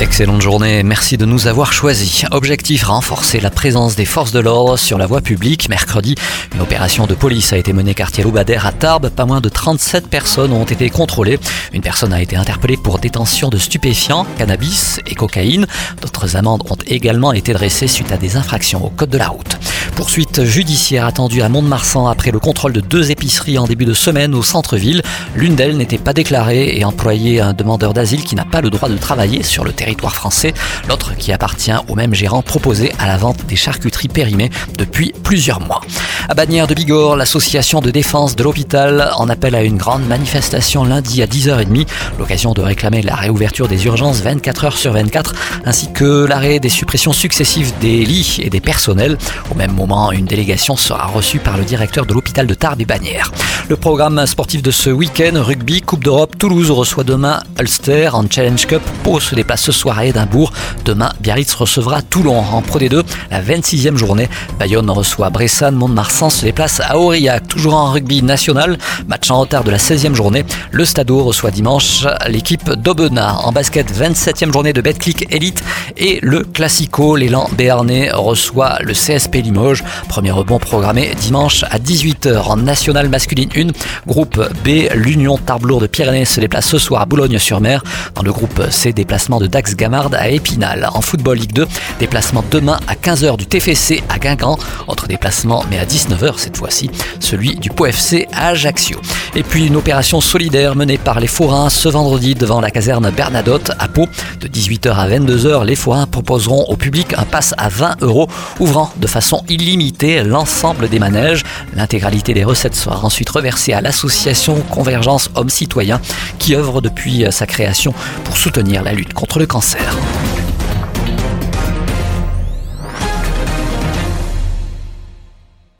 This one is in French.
Excellente journée, merci de nous avoir choisis. Objectif renforcer la présence des forces de l'ordre sur la voie publique. Mercredi, une opération de police a été menée quartier Loubadère à Tarbes. Pas moins de 37 personnes ont été contrôlées. Une personne a été interpellée pour détention de stupéfiants, cannabis et cocaïne. D'autres amendes ont également été dressées suite à des infractions au code de la route. Poursuite judiciaire attendue à Mont-de-Marsan après le contrôle de deux épiceries en début de semaine au centre-ville. L'une d'elles n'était pas déclarée et employait un demandeur d'asile qui n'a pas le droit de travailler sur le territoire français. L'autre qui appartient au même gérant proposé à la vente des charcuteries périmées depuis plusieurs mois. À Bagnères de Bigorre, l'association de défense de l'hôpital en appelle à une grande manifestation lundi à 10h30. L'occasion de réclamer la réouverture des urgences 24 heures sur 24 ainsi que l'arrêt des suppressions successives des lits et des personnels. Au même moment, une délégation sera reçue par le directeur de l'hôpital de Tarbes et Bagnères. Le programme sportif de ce week-end, rugby, Coupe d'Europe, Toulouse reçoit demain Ulster en Challenge Cup. Pau se déplace ce soir à Édimbourg. Demain, Biarritz recevra Toulon en Pro D2, la 26e journée. Bayonne reçoit Bressane, Mont-de-Marsan se déplace à Aurillac, toujours en rugby national. Match en retard de la 16e journée. Le Stadeau reçoit dimanche l'équipe d'Aubenas. En basket, 27e journée de Betclic Elite et le Classico, l'élan béarnais reçoit le CSP Limoges. Premier rebond programmé dimanche à 18h en nationale masculine 1. Groupe B, l'Union Tarblour de Pyrénées se déplace ce soir à Boulogne-sur-Mer. Dans le groupe C, déplacement de Dax Gamard à Épinal. En football Ligue 2, déplacement demain à 15h du TFC à Guingamp. Autre déplacement, mais à 19h cette fois-ci, celui du POFC à Ajaccio. Et puis une opération solidaire menée par les forains ce vendredi devant la caserne Bernadotte à Pau. De 18h à 22h, les forains proposeront au public un pass à 20 euros, ouvrant de façon illimitée l'ensemble des manèges. L'intégralité des recettes sera ensuite reversée à l'association Convergence Hommes Citoyens qui œuvre depuis sa création pour soutenir la lutte contre le cancer.